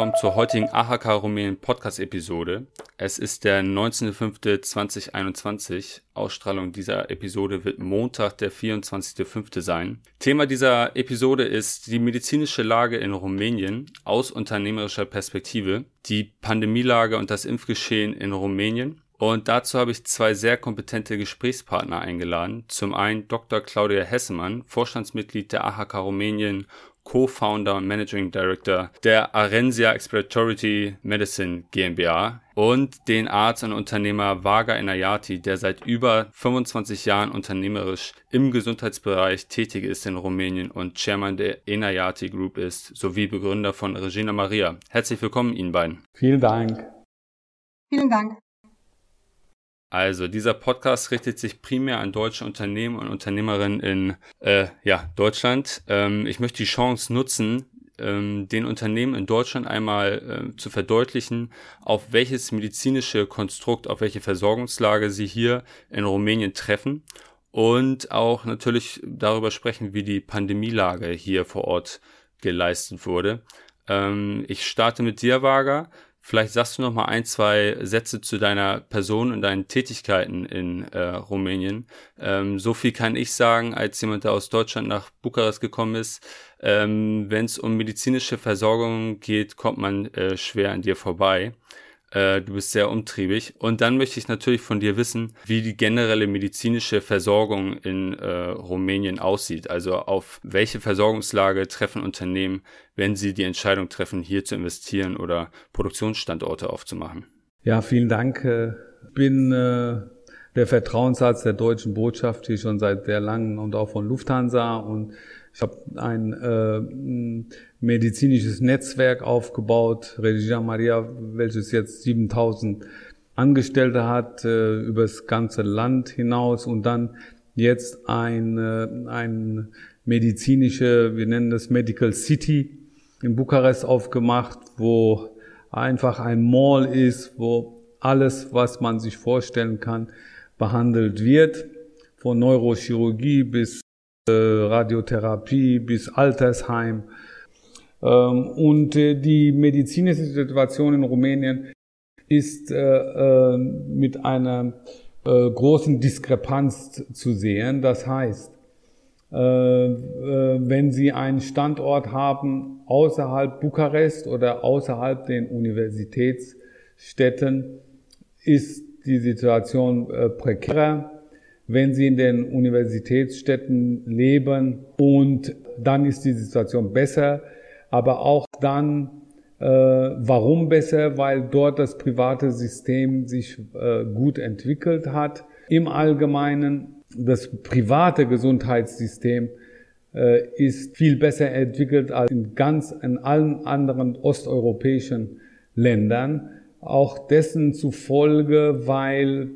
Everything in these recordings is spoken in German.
Willkommen zur heutigen AHK Rumänien Podcast Episode. Es ist der 19.05.2021. Ausstrahlung dieser Episode wird Montag, der 24.05. sein. Thema dieser Episode ist die medizinische Lage in Rumänien aus unternehmerischer Perspektive, die Pandemielage und das Impfgeschehen in Rumänien und dazu habe ich zwei sehr kompetente Gesprächspartner eingeladen. Zum einen Dr. Claudia Hessemann, Vorstandsmitglied der AHK Rumänien, Co-Founder und Managing Director der Arensia Expiratory Medicine GmbH und den Arzt und Unternehmer Vaga Enayati, der seit über 25 Jahren unternehmerisch im Gesundheitsbereich tätig ist in Rumänien und Chairman der Enayati Group ist, sowie Begründer von Regina Maria. Herzlich willkommen Ihnen beiden. Vielen Dank. Vielen Dank. Also dieser Podcast richtet sich primär an deutsche Unternehmen und Unternehmerinnen in äh, ja, Deutschland. Ähm, ich möchte die Chance nutzen, ähm, den Unternehmen in Deutschland einmal äh, zu verdeutlichen, auf welches medizinische Konstrukt, auf welche Versorgungslage sie hier in Rumänien treffen und auch natürlich darüber sprechen, wie die Pandemielage hier vor Ort geleistet wurde. Ähm, ich starte mit dir, Vaga. Vielleicht sagst du noch mal ein, zwei Sätze zu deiner Person und deinen Tätigkeiten in äh, Rumänien. Ähm, so viel kann ich sagen, als jemand, der aus Deutschland nach Bukarest gekommen ist. Ähm, Wenn es um medizinische Versorgung geht, kommt man äh, schwer an dir vorbei. Äh, du bist sehr umtriebig. Und dann möchte ich natürlich von dir wissen, wie die generelle medizinische Versorgung in äh, Rumänien aussieht. Also auf welche Versorgungslage treffen Unternehmen, wenn sie die Entscheidung treffen, hier zu investieren oder Produktionsstandorte aufzumachen. Ja, vielen Dank. Ich äh, bin äh, der Vertrauensarzt der deutschen Botschaft hier schon seit sehr langem und auch von Lufthansa und ich habe ein äh, medizinisches Netzwerk aufgebaut, Regina Maria, welches jetzt 7000 Angestellte hat, äh, übers ganze Land hinaus und dann jetzt ein, äh, ein medizinische, wir nennen das Medical City in Bukarest aufgemacht, wo einfach ein Mall ist, wo alles, was man sich vorstellen kann, behandelt wird, von Neurochirurgie bis Radiotherapie bis Altersheim. Ähm, und äh, die medizinische Situation in Rumänien ist äh, mit einer großen Diskrepanz zu sehen. Das heißt, wenn Sie einen Standort haben außerhalb Bukarest oder außerhalb den Universitätsstädten, ist die Situation prekärer wenn sie in den Universitätsstädten leben und dann ist die Situation besser, aber auch dann, äh, warum besser? Weil dort das private System sich äh, gut entwickelt hat. Im Allgemeinen, das private Gesundheitssystem äh, ist viel besser entwickelt als in ganz in allen anderen osteuropäischen Ländern. Auch dessen zufolge, weil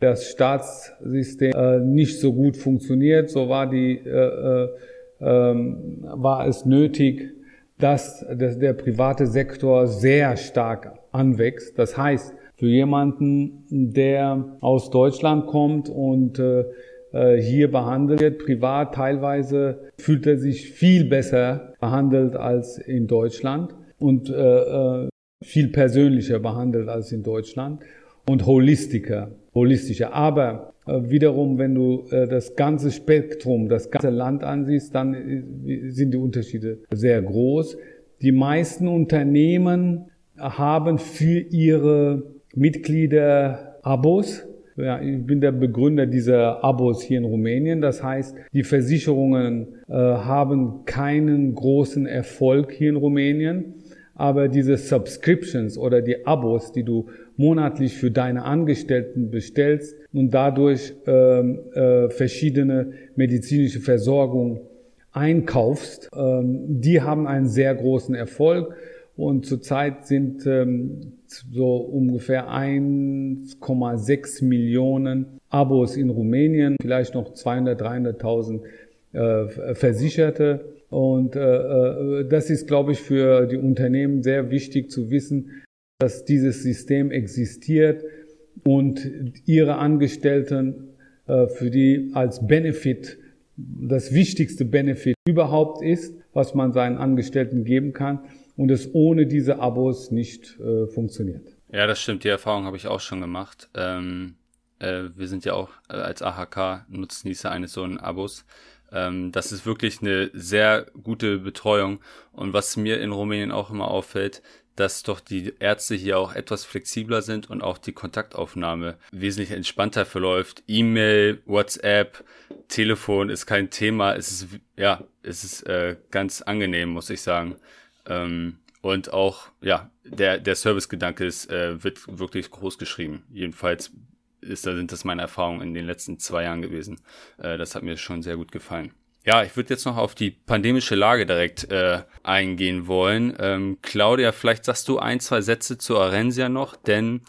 das Staatssystem äh, nicht so gut funktioniert, so war die äh, äh, ähm, war es nötig, dass, dass der private Sektor sehr stark anwächst. Das heißt, für jemanden, der aus Deutschland kommt und äh, äh hier behandelt wird, privat teilweise, fühlt er sich viel besser behandelt als in Deutschland und äh, äh viel persönlicher behandelt als in Deutschland und holistischer holistischer. Aber äh, wiederum, wenn du äh, das ganze Spektrum, das ganze Land ansiehst, dann äh, sind die Unterschiede sehr groß. Die meisten Unternehmen haben für ihre Mitglieder Abos. Ja, ich bin der Begründer dieser Abos hier in Rumänien. Das heißt, die Versicherungen äh, haben keinen großen Erfolg hier in Rumänien. Aber diese Subscriptions oder die Abos, die du monatlich für deine Angestellten bestellst und dadurch ähm, äh, verschiedene medizinische Versorgung einkaufst, ähm, die haben einen sehr großen Erfolg. Und zurzeit sind ähm, so ungefähr 1,6 Millionen Abos in Rumänien, vielleicht noch 200, 300.000 äh, Versicherte. Und äh, äh, das ist, glaube ich, für die Unternehmen sehr wichtig zu wissen, dass dieses System existiert und ihre Angestellten äh, für die als Benefit das wichtigste Benefit überhaupt ist, was man seinen Angestellten geben kann. und es ohne diese Abos nicht äh, funktioniert. Ja, das stimmt. Die Erfahrung habe ich auch schon gemacht. Ähm, äh, wir sind ja auch äh, als AHK Nutznießer eines so einen Abos. Ähm, das ist wirklich eine sehr gute Betreuung. Und was mir in Rumänien auch immer auffällt, dass doch die Ärzte hier auch etwas flexibler sind und auch die Kontaktaufnahme wesentlich entspannter verläuft. E-Mail, WhatsApp, Telefon ist kein Thema. Es ist, ja, es ist äh, ganz angenehm, muss ich sagen. Ähm, und auch, ja, der, der Servicegedanke äh, wird wirklich groß geschrieben. Jedenfalls ist, sind das meine Erfahrungen in den letzten zwei Jahren gewesen. Äh, das hat mir schon sehr gut gefallen. Ja, ich würde jetzt noch auf die pandemische Lage direkt äh, eingehen wollen. Ähm, Claudia, vielleicht sagst du ein, zwei Sätze zu Arensia noch, denn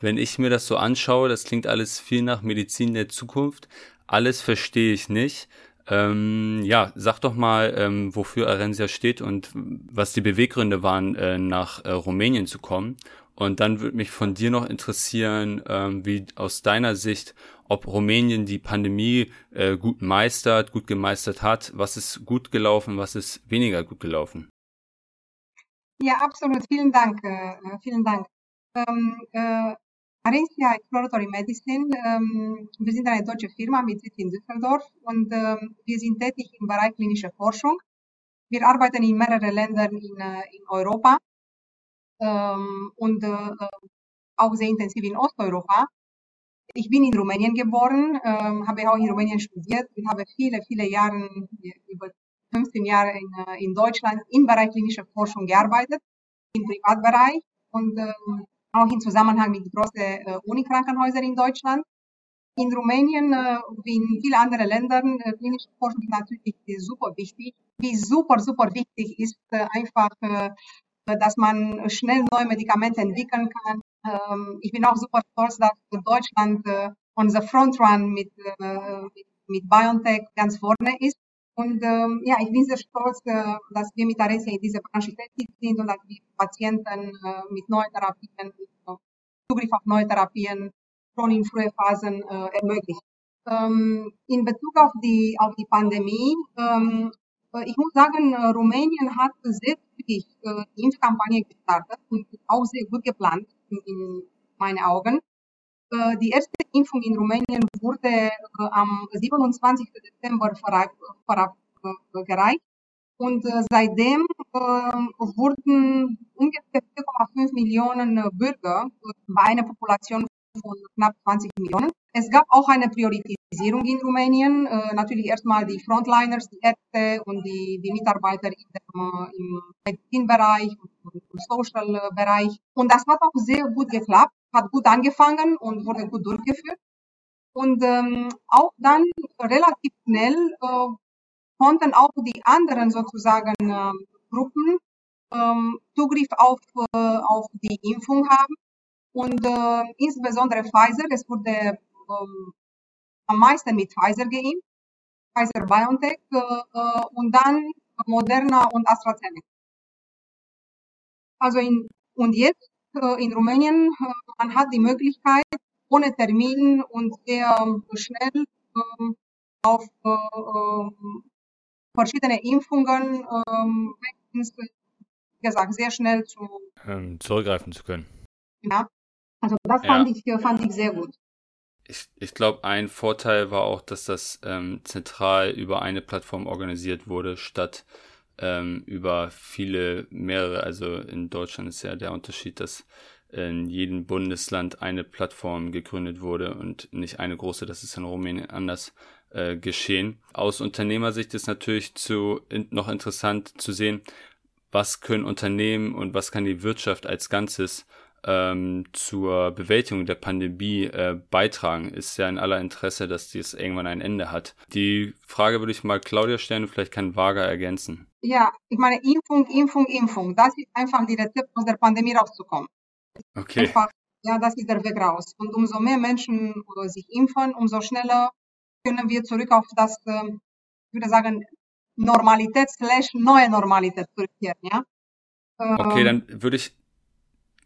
wenn ich mir das so anschaue, das klingt alles viel nach Medizin der Zukunft. Alles verstehe ich nicht. Ähm, ja, sag doch mal, ähm, wofür Arensia steht und was die Beweggründe waren, äh, nach äh, Rumänien zu kommen. Und dann würde mich von dir noch interessieren, ähm, wie aus deiner Sicht, ob Rumänien die Pandemie äh, gut meistert, gut gemeistert hat, was ist gut gelaufen, was ist weniger gut gelaufen. Ja, absolut. Vielen Dank. Äh, vielen Dank. Ähm, äh, Arencia Exploratory Medicine, ähm, wir sind eine deutsche Firma mit Sitz in Düsseldorf und ähm, wir sind tätig im Bereich klinische Forschung. Wir arbeiten in mehreren Ländern in, äh, in Europa ähm, und äh, auch sehr intensiv in Osteuropa. Ich bin in Rumänien geboren, ähm, habe auch in Rumänien studiert und habe viele, viele Jahre, über 15 Jahre in, äh, in Deutschland im Bereich klinische Forschung gearbeitet, im Privatbereich und ähm, auch im Zusammenhang mit großen äh, Unikrankenhäusern in Deutschland. In Rumänien, äh, wie in vielen anderen Ländern, äh, klinische Forschung ist natürlich super wichtig. Wie super, super wichtig ist äh, einfach äh, dass man schnell neue Medikamente entwickeln kann. Ähm, ich bin auch super stolz, dass Deutschland äh, on the front run mit, äh, mit, BioNTech ganz vorne ist. Und ähm, ja, ich bin sehr stolz, äh, dass wir mit Aresia in dieser Branche tätig sind und dass wir Patienten mit neuen Therapien, Zugriff auf neue Therapien schon in frühen Phasen äh, ermöglichen. Ähm, in Bezug auf die, auf die Pandemie, ähm, äh, ich muss sagen, Rumänien hat sehr zügig äh, die Impfkampagne gestartet und auch sehr gut geplant in, in meinen Augen. Die erste Impfung in Rumänien wurde am 27. Dezember verabgereicht und seitdem wurden ungefähr 4,5 Millionen Bürger bei einer Population von knapp 20 Millionen. Es gab auch eine Priorisierung in Rumänien. Äh, natürlich erstmal die Frontliners, die Ärzte und die, die Mitarbeiter in dem, äh, im Medizinbereich und im Social-Bereich. Und das hat auch sehr gut geklappt, hat gut angefangen und wurde gut durchgeführt. Und ähm, auch dann relativ schnell äh, konnten auch die anderen sozusagen äh, Gruppen ähm, Zugriff auf, äh, auf die Impfung haben. Und äh, insbesondere Pfizer, es wurde ähm, am meisten mit Pfizer geimpft, Pfizer BioNTech äh, äh, und dann Moderna und AstraZeneca. Also in, und jetzt äh, in Rumänien, äh, man hat die Möglichkeit, ohne Termin und sehr schnell ähm, auf äh, ähm, verschiedene Impfungen, ähm, wie gesagt, sehr schnell zu ähm, zurückgreifen zu können. Ja, also das ja. fand, ich, fand ich sehr gut. Ich, ich glaube, ein Vorteil war auch, dass das ähm, zentral über eine Plattform organisiert wurde, statt ähm, über viele, mehrere. Also in Deutschland ist ja der Unterschied, dass in jedem Bundesland eine Plattform gegründet wurde und nicht eine große. Das ist in Rumänien anders äh, geschehen. Aus Unternehmersicht ist natürlich zu, in, noch interessant zu sehen, was können Unternehmen und was kann die Wirtschaft als Ganzes ähm, zur Bewältigung der Pandemie äh, beitragen, ist ja in aller Interesse, dass dies irgendwann ein Ende hat. Die Frage würde ich mal Claudia stellen und vielleicht kann Vaga ergänzen. Ja, ich meine Impfung, Impfung, Impfung. Das ist einfach die Rezept, aus der Pandemie rauszukommen. Okay. Einfach, ja, das ist der Weg raus. Und umso mehr Menschen sich impfen, umso schneller können wir zurück auf das, äh, ich würde sagen, Normalität slash neue Normalität zurückkehren, ja. Okay, ähm, dann würde ich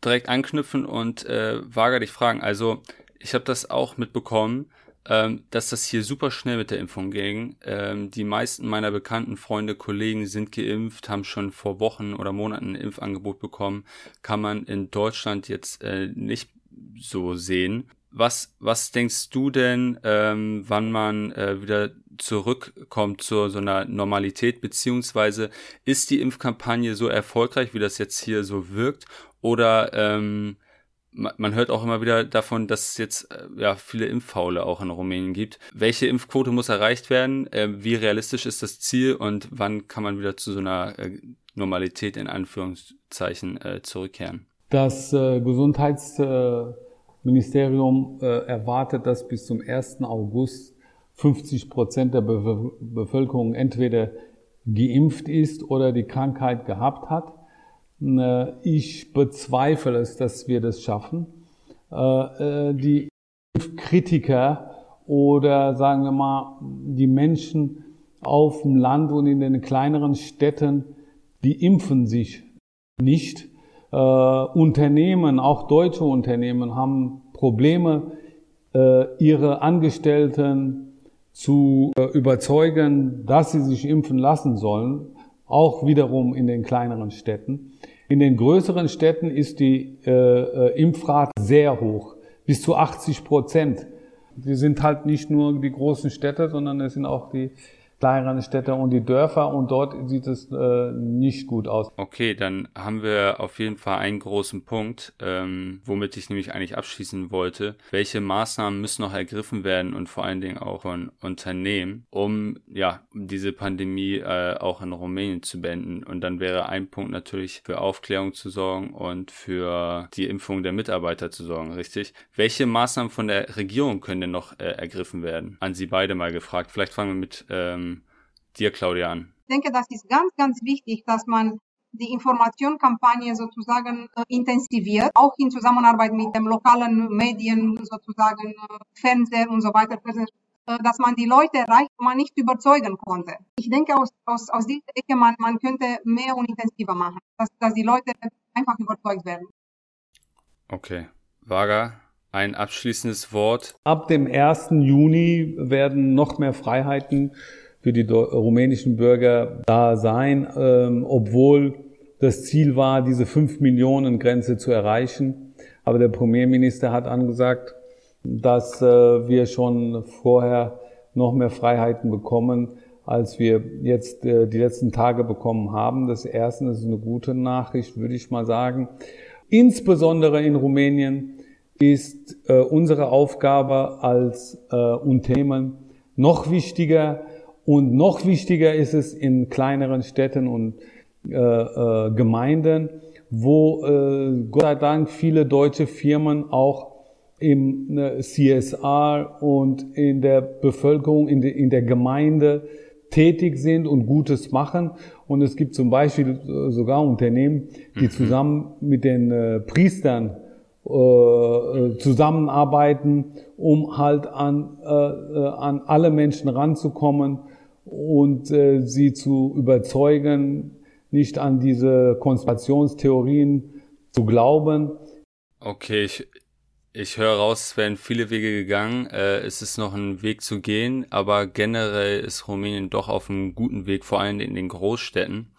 direkt anknüpfen und äh, Vaga dich fragen. Also ich habe das auch mitbekommen. ähm, dass das hier super schnell mit der Impfung ging. Ähm, die meisten meiner bekannten Freunde, Kollegen sind geimpft, haben schon vor Wochen oder Monaten ein Impfangebot bekommen. Kann man in Deutschland jetzt äh, nicht so sehen. Was, was denkst du denn, ähm, wann man äh, wieder zurückkommt zu so einer Normalität, beziehungsweise ist die Impfkampagne so erfolgreich, wie das jetzt hier so wirkt? Oder ähm, man hört auch immer wieder davon, dass es jetzt äh, ja viele Impffaule auch in Rumänien gibt. Welche Impfquote muss erreicht werden? Äh, wie realistisch ist das Ziel und wann kann man wieder zu so einer äh, Normalität in Anführungszeichen äh, zurückkehren? Das Gesundheits Ministerium äh, erwartet, dass bis zum 1. August 50 Prozent der Be Bevölkerung entweder geimpft ist oder die Krankheit gehabt hat. Ich bezweifle es, dass wir das schaffen. Äh, äh, die Kritiker oder sagen wir mal die Menschen auf dem Land und in den kleineren Städten, die impfen sich nicht äh, Unternehmen, auch deutsche Unternehmen, haben Probleme, ihre Angestellten zu überzeugen, dass sie sich impfen lassen sollen, auch wiederum in den kleineren Städten. In den größeren Städten ist die äh, äh Impfrate sehr hoch, bis zu 80 Prozent. Die sind halt nicht nur die großen Städte, sondern es sind auch die kleineren Städte und die Dörfer und dort sieht es äh, nicht gut aus. Okay, dann haben wir auf jeden Fall einen großen Punkt, ähm, womit ich nämlich eigentlich abschließen wollte. Welche Maßnahmen müssen noch ergriffen werden und vor allen Dingen auch von Unternehmen, um ja diese Pandemie äh, auch in Rumänien zu beenden? Und dann wäre ein Punkt natürlich für Aufklärung zu sorgen und für die Impfung der Mitarbeiter zu sorgen, richtig? Welche Maßnahmen von der Regierung können denn noch äh, ergriffen werden? An Sie beide mal gefragt. Vielleicht fangen wir mit ähm, dir, Claudia, an? Ich denke, das ist ganz, ganz wichtig, dass man die Informationskampagne sozusagen äh, intensiviert, auch in Zusammenarbeit mit den lokalen Medien, sozusagen äh, Fernseher und so weiter, äh, dass man die Leute erreicht, man nicht überzeugen konnte. Ich denke, aus, aus, aus dieser Ecke, man, man könnte mehr und intensiver machen, dass, dass die Leute einfach überzeugt werden. Okay. Vaga, ein abschließendes Wort. Ab dem 1. Juni werden noch mehr Freiheiten für die rumänischen Bürger da sein, ähm, obwohl das Ziel war, diese 5 Millionen Grenze zu erreichen. Aber der Premierminister hat angesagt, dass äh, wir schon vorher noch mehr Freiheiten bekommen, als wir jetzt äh, die letzten Tage bekommen haben. Das erste ist eine gute Nachricht, würde ich mal sagen. Insbesondere in Rumänien ist äh, unsere Aufgabe als äh, Unternehmen noch wichtiger, und noch wichtiger ist es in kleineren Städten und äh, äh, Gemeinden, wo äh, Gott sei Dank viele deutsche Firmen auch im äh, CSR und in der Bevölkerung, in, de, in der Gemeinde tätig sind und Gutes machen. Und es gibt zum Beispiel äh, sogar Unternehmen, die mhm. zusammen mit den äh, Priestern äh, zusammenarbeiten, um halt an, äh, an alle Menschen ranzukommen und äh, sie zu überzeugen, nicht an diese Konspirationstheorien zu glauben. Okay, ich, ich höre raus, es werden viele Wege gegangen. Äh, es ist noch ein Weg zu gehen, aber generell ist Rumänien doch auf einem guten Weg, vor allem in den Großstädten.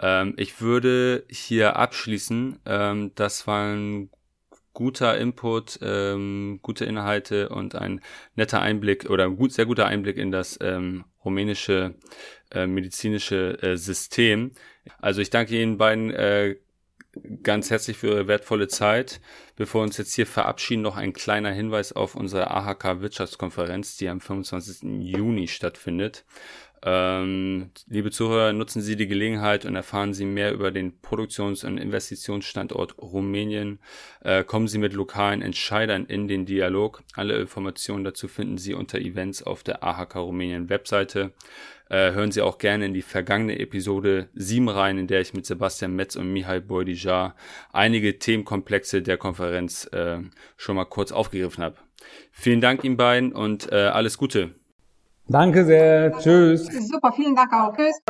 Ähm, ich würde hier abschließen. Ähm, das war ein guter Input, ähm, gute Inhalte und ein netter Einblick oder ein gut, sehr guter Einblick in das ähm, rumänische äh, medizinische äh, System. Also ich danke Ihnen beiden äh, ganz herzlich für Ihre wertvolle Zeit. Bevor wir uns jetzt hier verabschieden, noch ein kleiner Hinweis auf unsere AHK Wirtschaftskonferenz, die am 25. Juni stattfindet. Ähm, liebe Zuhörer, nutzen Sie die Gelegenheit und erfahren Sie mehr über den Produktions- und Investitionsstandort Rumänien. Äh, kommen Sie mit lokalen Entscheidern in den Dialog. Alle Informationen dazu finden Sie unter Events auf der AHK Rumänien Webseite. Äh, hören Sie auch gerne in die vergangene Episode 7 rein, in der ich mit Sebastian Metz und Mihai Boydijar einige Themenkomplexe der Konferenz äh, schon mal kurz aufgegriffen habe. Vielen Dank Ihnen beiden und äh, alles Gute. Danke sehr. Tschüss. Super, vielen Dank auch. Tschüss.